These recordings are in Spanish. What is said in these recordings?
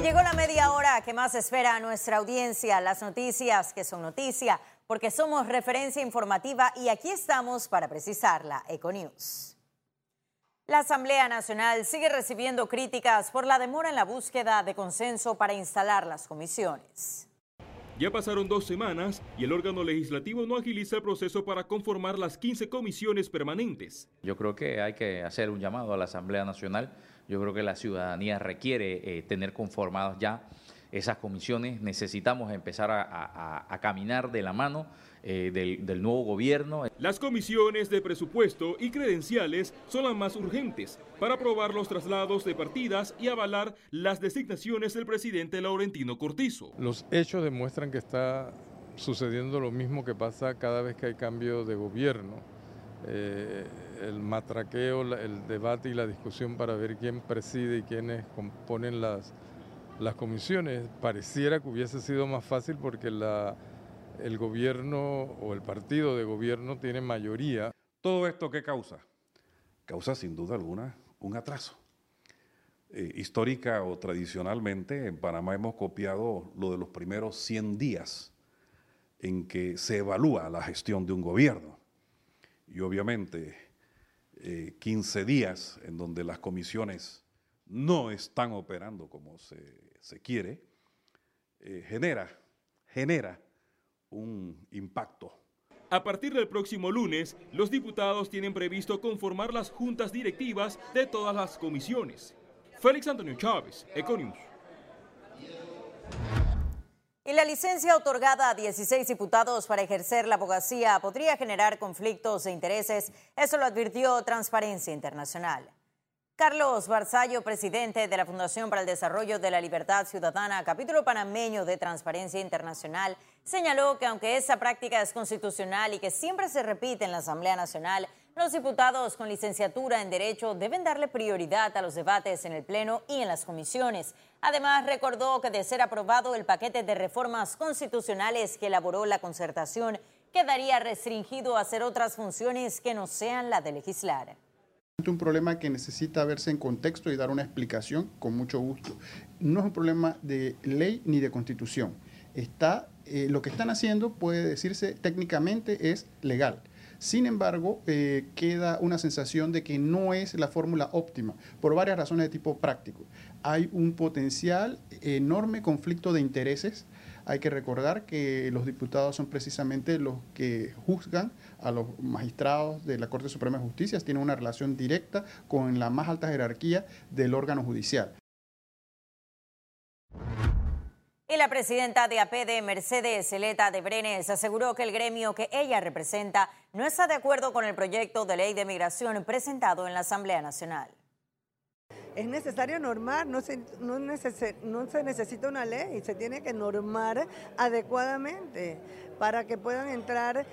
Y llegó la media hora que más espera a nuestra audiencia, las noticias que son noticia, porque somos referencia informativa y aquí estamos para precisarla, Econews. La Asamblea Nacional sigue recibiendo críticas por la demora en la búsqueda de consenso para instalar las comisiones. Ya pasaron dos semanas y el órgano legislativo no agiliza el proceso para conformar las 15 comisiones permanentes. Yo creo que hay que hacer un llamado a la Asamblea Nacional. Yo creo que la ciudadanía requiere eh, tener conformadas ya esas comisiones. Necesitamos empezar a caminar de la mano eh, del, nuevo gobierno. Las comisiones de presupuesto y credenciales son las más urgentes para aprobar los traslados de partidas y avalar las designaciones del presidente Laurentino Cortizo. Los hechos demuestran que está sucediendo lo mismo que pasa cada vez que hay cambio de gobierno. Eh, el matraqueo, el debate y la discusión para ver quién preside y quiénes componen las, las comisiones. Pareciera que hubiese sido más fácil porque la el gobierno o el partido de gobierno tiene mayoría. ¿Todo esto qué causa? Causa sin duda alguna un atraso. Eh, histórica o tradicionalmente en Panamá hemos copiado lo de los primeros 100 días en que se evalúa la gestión de un gobierno. Y obviamente 15 eh, días en donde las comisiones no están operando como se, quiere, eh, genera, genera un impacto. A partir del próximo lunes, los diputados tienen previsto conformar las juntas directivas de todas las comisiones. Félix Antonio Chávez, Econius. Y la licencia otorgada a 16 diputados para ejercer la abogacía podría generar conflictos de intereses. Eso lo advirtió Transparencia Internacional. Carlos Barzallo, presidente de la Fundación para el Desarrollo de la Libertad Ciudadana, capítulo panameño de Transparencia Internacional, señaló que aunque esa práctica es constitucional y que siempre se repite en la Asamblea Nacional, los diputados con licenciatura en Derecho deben darle prioridad a los debates en el Pleno y en las comisiones. Además, recordó que de ser aprobado el paquete de reformas constitucionales que elaboró la concertación, quedaría restringido a hacer otras funciones que no sean la de legislar un problema que necesita verse en contexto y dar una explicación con mucho gusto. No es un problema de ley ni de constitución. Está, eh, lo que están haciendo puede decirse técnicamente es legal. Sin embargo, eh, queda una sensación de que no es la fórmula óptima por varias razones de tipo práctico. Hay un potencial enorme conflicto de intereses hay que recordar que los diputados son precisamente los que juzgan a los magistrados de la Corte Suprema de Justicia, tienen una relación directa con la más alta jerarquía del órgano judicial. Y la presidenta de APD, Mercedes Celeta de Brenes, aseguró que el gremio que ella representa no está de acuerdo con el proyecto de ley de migración presentado en la Asamblea Nacional. Es necesario normar, no se, no, no se necesita una ley, se tiene que normar adecuadamente para que puedan entrar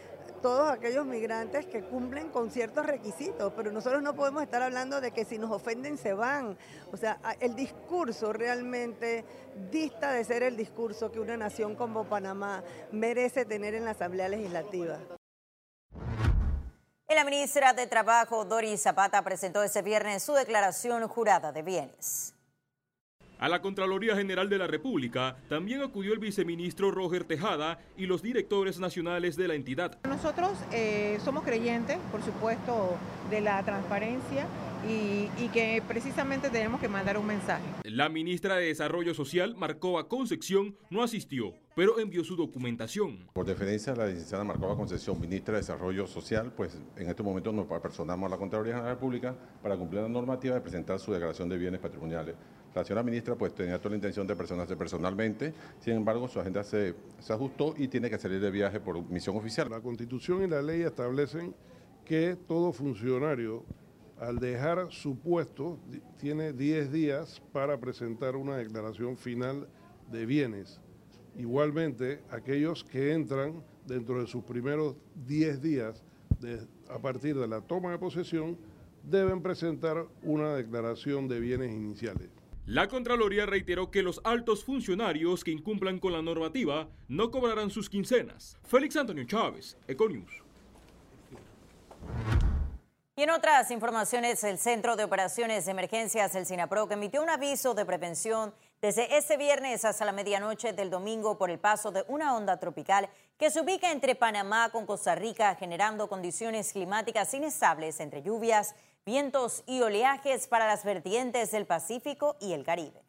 todos aquellos migrantes que cumplen con ciertos requisitos, pero nosotros no podemos estar hablando de que si nos ofenden se van. O sea, el discurso realmente dista de ser el discurso que una nación como Panamá merece tener en la Asamblea Legislativa. La ministra de Trabajo, Doris Zapata, presentó ese viernes su declaración jurada de bienes. A la Contraloría General de la República también acudió el viceministro Roger Tejada y los directores nacionales de la entidad. Nosotros eh, somos creyentes, por supuesto, de la transparencia y, que precisamente tenemos que mandar un mensaje. La ministra de Desarrollo Social, Marcova Concepción, no asistió, pero envió su documentación. Por deferencia a la licenciada Marcova Concepción, ministra de Desarrollo Social, pues en este momento nos personamos a la Contraloría de la República para cumplir la normativa de presentar su declaración de bienes patrimoniales. La señora ministra pues tenía toda la intención de personarse personalmente, sin embargo su agenda se, se ajustó y tiene que salir de viaje por misión oficial. La Constitución y la ley establecen que todo funcionario al dejar su puesto, tiene 10 días para presentar una declaración final de bienes. Igualmente, aquellos que entran dentro de sus primeros 10 días a partir de la toma de posesión, deben presentar una declaración de bienes iniciales. La Contraloría reiteró que los altos funcionarios que incumplan con la normativa no cobrarán sus quincenas. Félix Antonio Chávez, Econius. Y en otras informaciones, el Centro de Operaciones de Emergencias, el SINAPRO, emitió un aviso de prevención desde este viernes hasta la medianoche del domingo por el paso de una onda tropical que se ubica entre Panamá con Costa Rica, generando condiciones climáticas inestables entre lluvias, vientos y oleajes para las vertientes del Pacífico y el Caribe.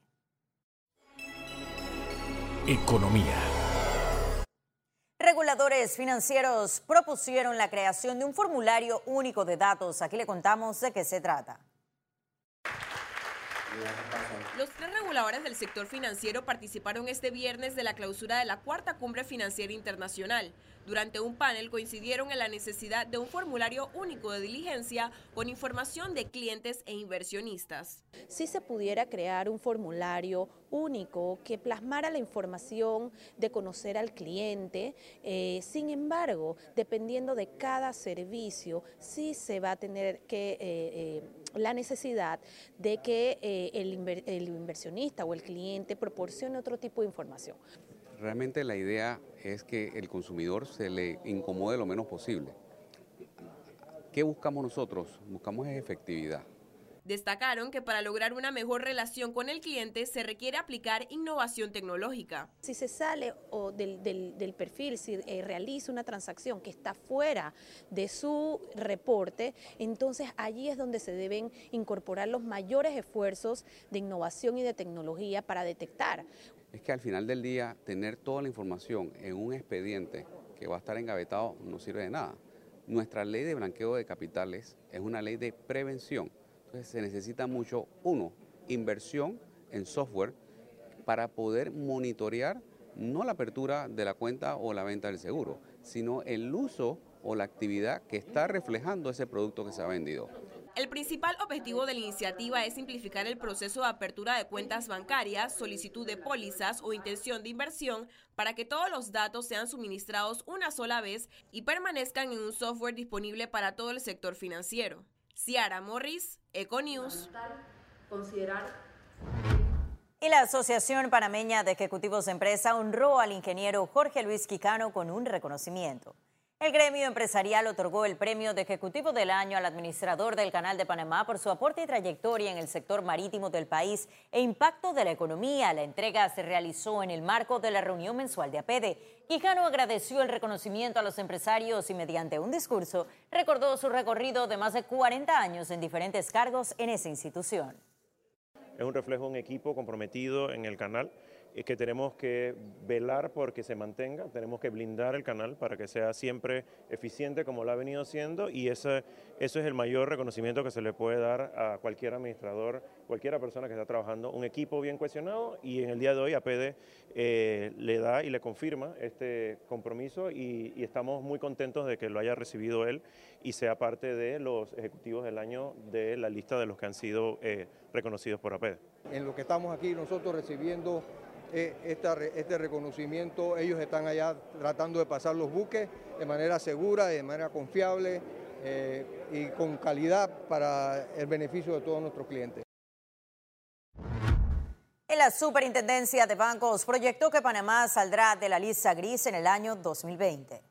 Economía. Reguladores financieros propusieron la creación de un formulario único de datos. Aquí le contamos de qué se trata. Los tres reguladores del sector financiero participaron este viernes de la clausura de la cuarta cumbre financiera internacional. Durante un panel coincidieron en la necesidad de un formulario único de diligencia con información de clientes e inversionistas. Si se pudiera crear un formulario único que plasmara la información de conocer al cliente, eh, sin embargo, dependiendo de cada servicio, sí se va a tener que eh, eh, la necesidad de que el, el inversionista o el cliente proporcione otro tipo de información. Realmente la idea es que el consumidor se le incomode lo menos posible. ¿Qué buscamos nosotros? Buscamos efectividad. Destacaron que para lograr una mejor relación con el cliente se requiere aplicar innovación tecnológica. Si se sale o del, perfil, si eh, realiza una transacción que está fuera de su reporte, entonces allí es donde se deben incorporar los mayores esfuerzos de innovación y de tecnología para detectar es que al final del día tener toda la información en un expediente que va a estar engavetado no sirve de nada. Nuestra ley de blanqueo de capitales es una ley de prevención. Entonces se necesita mucho, uno, inversión en software para poder monitorear no la apertura de la cuenta o la venta del seguro, sino el uso o la actividad que está reflejando ese producto que se ha vendido. El principal objetivo de la iniciativa es simplificar el proceso de apertura de cuentas bancarias, solicitud de pólizas o intención de inversión para que todos los datos sean suministrados una sola vez y permanezcan en un software disponible para todo el sector financiero. Ciara Morris, Econews. Y la Asociación Panameña de Ejecutivos de Empresa honró al ingeniero Jorge Luis Quicano con un reconocimiento. El gremio empresarial otorgó el premio de Ejecutivo del Año al administrador del Canal de Panamá por su aporte y trayectoria en el sector marítimo del país e impacto de la economía. La entrega se realizó en el marco de la reunión mensual de APEDE. Quijano agradeció el reconocimiento a los empresarios y mediante un discurso recordó su recorrido de más de 40 años en diferentes cargos en esa institución. Es un reflejo de un equipo comprometido en el canal que tenemos que velar porque se mantenga, tenemos que blindar el canal para que sea siempre eficiente como lo ha venido siendo y ese, eso es el mayor reconocimiento que se le puede dar a cualquier administrador, cualquier persona que está trabajando, un equipo bien cuestionado y en el día de hoy APD eh, le da y le confirma este compromiso y, estamos muy contentos de que lo haya recibido él y sea parte de los ejecutivos del año de la lista de los que han sido eh, reconocidos por APD. En lo que estamos aquí nosotros recibiendo eh, este reconocimiento. Ellos están allá tratando de pasar los buques de manera segura, de manera confiable eh, y con calidad para el beneficio de todos nuestros clientes. En la Superintendencia de Bancos proyectó que Panamá saldrá de la lista gris en el año 2020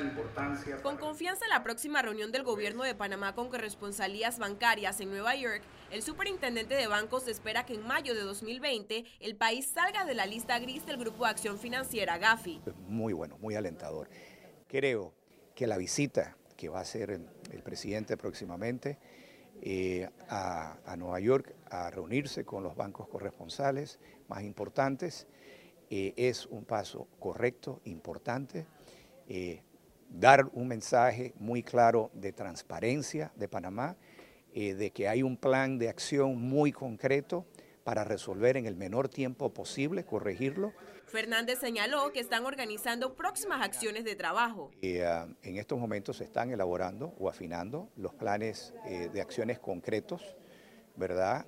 importancia. Con confianza en la próxima reunión del gobierno de Panamá con corresponsalías bancarias en Nueva York, el superintendente de bancos espera que en mayo de 2020 el país salga de la lista gris del Grupo de Acción Financiera GAFI. Muy bueno, muy alentador. Creo que la visita que va a hacer el, presidente próximamente eh, a, Nueva York a reunirse con los bancos corresponsales más importantes eh, es un paso correcto, importante. Eh, dar un mensaje muy claro de transparencia de Panamá, eh, de que hay un plan de acción muy concreto para resolver en el menor tiempo posible, corregirlo. Fernández señaló que están organizando próximas acciones de trabajo. Eh, en estos momentos se están elaborando o afinando los planes de acciones concretos, ¿verdad?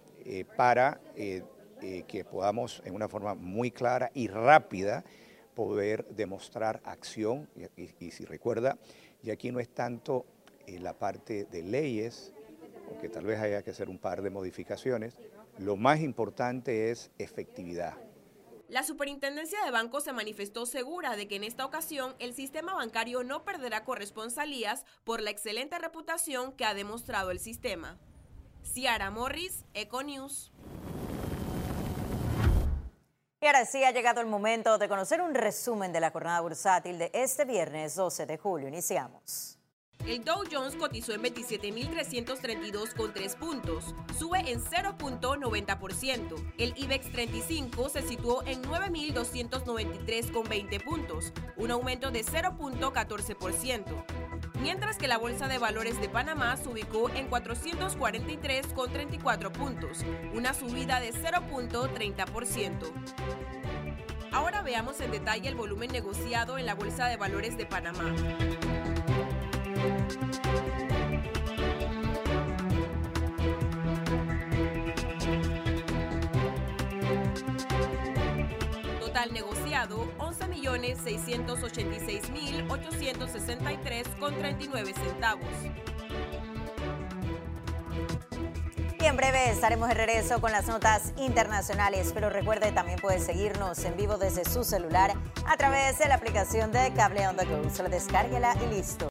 para que podamos en una forma muy clara y rápida poder demostrar acción, y, si recuerda, y aquí no es tanto en la parte de leyes, aunque tal vez haya que hacer un par de modificaciones, lo más importante es efectividad. La Superintendencia de Bancos se manifestó segura de que en esta ocasión el sistema bancario no perderá corresponsalías por la excelente reputación que ha demostrado el sistema. Ciara Morris, Econews. Y ahora sí ha llegado el momento de conocer un resumen de la jornada bursátil de este viernes 12 de julio. Iniciamos. El Dow Jones cotizó en 27.332,3 puntos, sube en 0.90%. El IBEX 35 se situó en 9.293,20 puntos, un aumento de 0.14%. Mientras que la Bolsa de Valores de Panamá se ubicó en 443,34 puntos, una subida de 0.30%. Ahora veamos en detalle el volumen negociado en la Bolsa de Valores de Panamá. Total negociado 11.686.863 con 39 centavos. Y en breve estaremos de regreso con las notas internacionales, pero recuerde también puede seguirnos en vivo desde su celular a través de la aplicación de Cable On The Go. Descárguela y listo.